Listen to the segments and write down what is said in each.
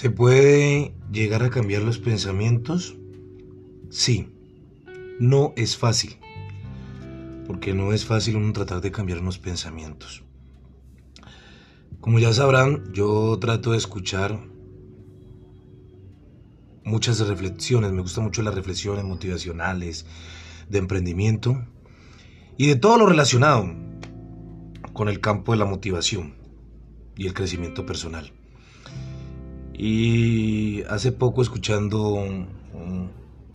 ¿Se puede llegar a cambiar los pensamientos? Sí. No es fácil. Porque no es fácil uno tratar de cambiar unos pensamientos. Como ya sabrán, yo trato de escuchar muchas reflexiones. Me gustan mucho las reflexiones motivacionales, de emprendimiento y de todo lo relacionado con el campo de la motivación y el crecimiento personal. Y hace poco escuchando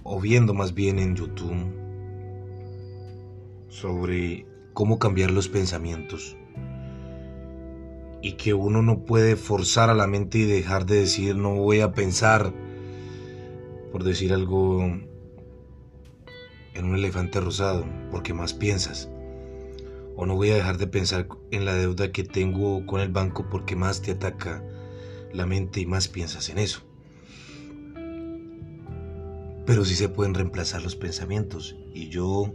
o viendo más bien en YouTube sobre cómo cambiar los pensamientos y que uno no puede forzar a la mente y dejar de decir no voy a pensar por decir algo en un elefante rosado porque más piensas. O no voy a dejar de pensar en la deuda que tengo con el banco porque más te ataca la mente y más piensas en eso. Pero sí se pueden reemplazar los pensamientos. Y yo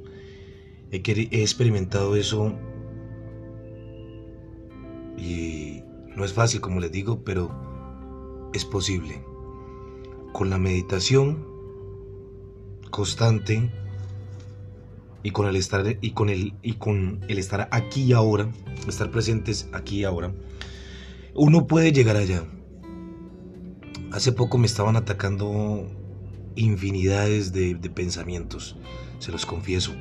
he, experimentado eso. Y no es fácil, como les digo, pero es posible. Con la meditación constante y con el estar y con el y con el estar aquí y ahora, estar presentes aquí y ahora, uno puede llegar allá. Hace poco me estaban atacando infinidades de, pensamientos, se los confieso,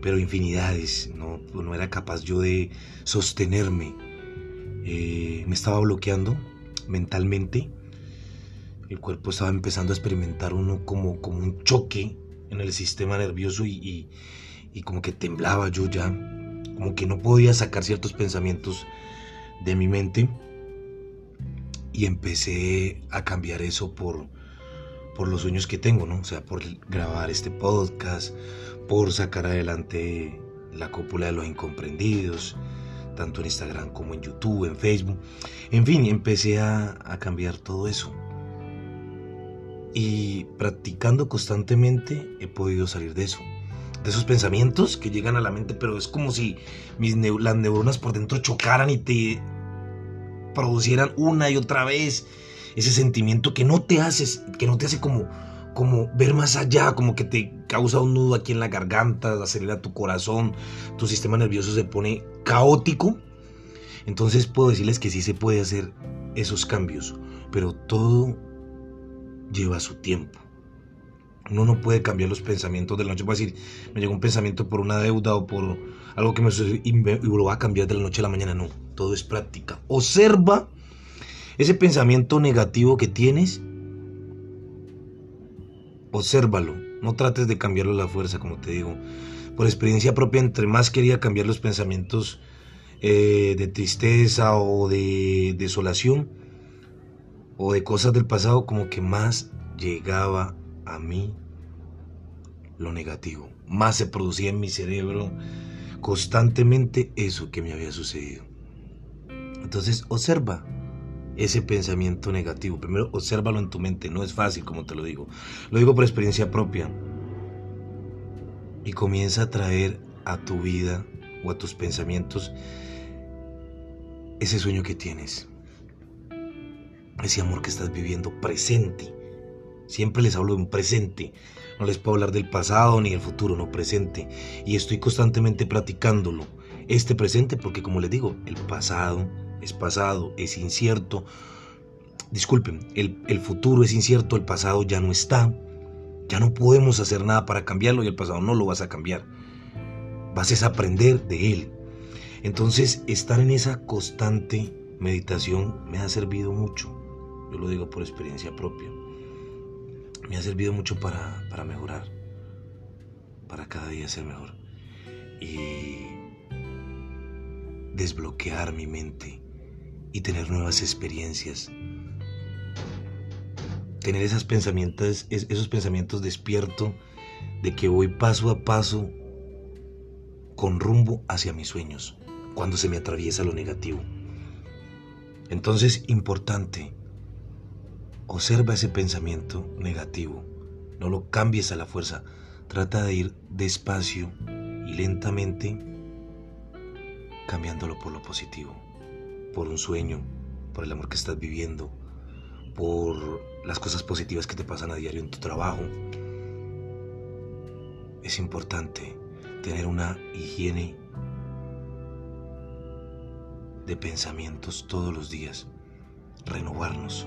pero infinidades, no, no era capaz yo de sostenerme. Eh, me estaba bloqueando mentalmente, el cuerpo estaba empezando a experimentar uno como, como un choque en el sistema nervioso y, y como que temblaba yo ya, como que no podía sacar ciertos pensamientos de mi mente y empecé a cambiar eso por, por los sueños que tengo, ¿no? O sea, por grabar este podcast, por sacar adelante la cúpula de los incomprendidos, tanto en Instagram como en YouTube, en Facebook. En fin, empecé a, a cambiar todo eso. Y practicando constantemente he podido salir de eso. De esos pensamientos que llegan a la mente, pero es como si mis las neuronas por dentro chocaran y te producieran una y otra vez ese sentimiento que no te haces, que no te hace como, como ver más allá, como que te causa un nudo aquí en la garganta, acelera tu corazón, tu sistema nervioso se pone caótico. Entonces puedo decirles que sí se puede hacer esos cambios, pero todo lleva su tiempo. Uno no puede cambiar los pensamientos de la noche. A decir, me llegó un pensamiento por una deuda o por algo que me sucedió y, lo va a cambiar de la noche a la mañana. No, todo es práctica. Observa ese pensamiento negativo que tienes. Obsérvalo. No trates de cambiarlo a la fuerza, como te digo. Por experiencia propia, entre más quería cambiar los pensamientos eh, de tristeza o de desolación o de cosas del pasado, como que más llegaba a mí lo negativo. Más se producía en mi cerebro constantemente eso que me había sucedido. Entonces observa ese pensamiento negativo. Primero obsérvalo en tu mente. No es fácil, como te lo digo. Lo digo por experiencia propia. Y comienza a traer a tu vida o a tus pensamientos ese sueño que tienes. Ese amor que estás viviendo presente Siempre les hablo de un presente. No les puedo hablar del pasado ni del futuro, no presente. Y estoy constantemente practicándolo. Este presente porque como les digo, el pasado es pasado, es incierto. Disculpen, el, el futuro es incierto, el pasado ya no está. Ya no podemos hacer nada para cambiarlo y el pasado no lo vas a cambiar. Vas a aprender de él. Entonces, estar en esa constante meditación me ha servido mucho. Yo lo digo por experiencia propia me ha servido mucho para, para mejorar, para cada día ser mejor y desbloquear mi mente y tener nuevas experiencias. Tener esos pensamientos, esos pensamientos despiertos de que voy paso a paso con rumbo hacia mis sueños cuando se me atraviesa lo negativo. Entonces, importante, Observa ese pensamiento negativo. No lo cambies a la fuerza. Trata de ir despacio y lentamente cambiándolo por lo positivo, por un sueño, por el amor que estás viviendo, por las cosas positivas que te pasan a diario en tu trabajo. Es importante tener una higiene de pensamientos todos los días, renovarnos.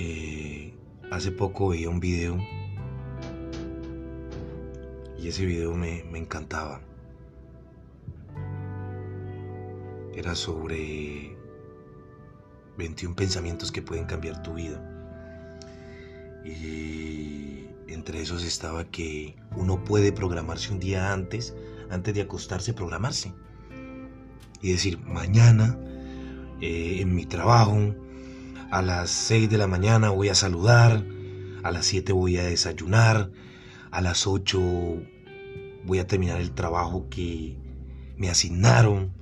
Eh, hace poco veía un video y ese video me, me encantaba. Era sobre 21 pensamientos que pueden cambiar tu vida. Y entre esos estaba que uno puede programarse un día antes, antes de acostarse, programarse. Y decir, mañana eh, en mi trabajo, a las 6 de la mañana voy a saludar, a las 7 voy a desayunar, a las 8 voy a terminar el trabajo que me asignaron.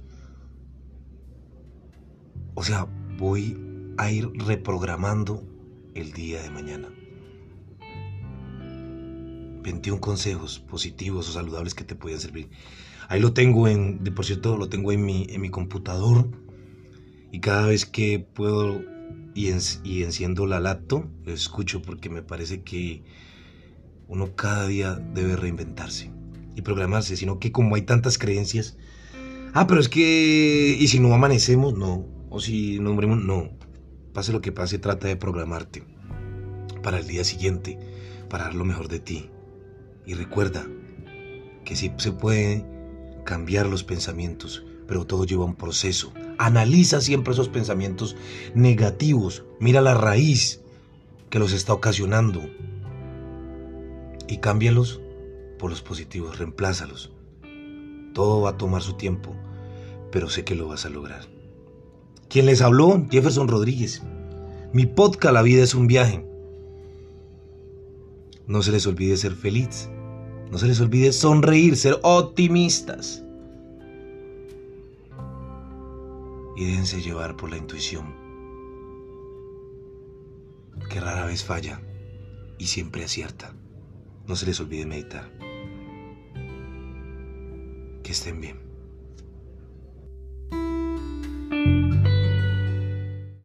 O sea, voy a ir reprogramando el día de mañana. 21 consejos positivos o saludables que te pueden servir. Ahí lo tengo en, por cierto, lo tengo en mi, en mi computador. Y cada vez que puedo y, enciendo la laptop, lo escucho porque me parece que uno cada día debe reinventarse y programarse, sino que como hay tantas creencias, ah, pero es que, y si no amanecemos, no, o si nos morimos, no, pase lo que pase, trata de programarte para el día siguiente, para dar lo mejor de ti. Y recuerda que sí se puede cambiar los pensamientos, pero todo lleva un proceso. Analiza siempre esos pensamientos negativos, mira la raíz que los está ocasionando y cámbialos por los positivos, reemplázalos. Todo va a tomar su tiempo, pero sé que lo vas a lograr. Quien les habló, Jefferson Rodríguez. Mi podcast La vida es un viaje. No se les olvide ser feliz. No se les olvide sonreír, ser optimistas. Y déjense llevar por la intuición, que rara vez falla y siempre acierta. No se les olvide meditar. Que estén bien.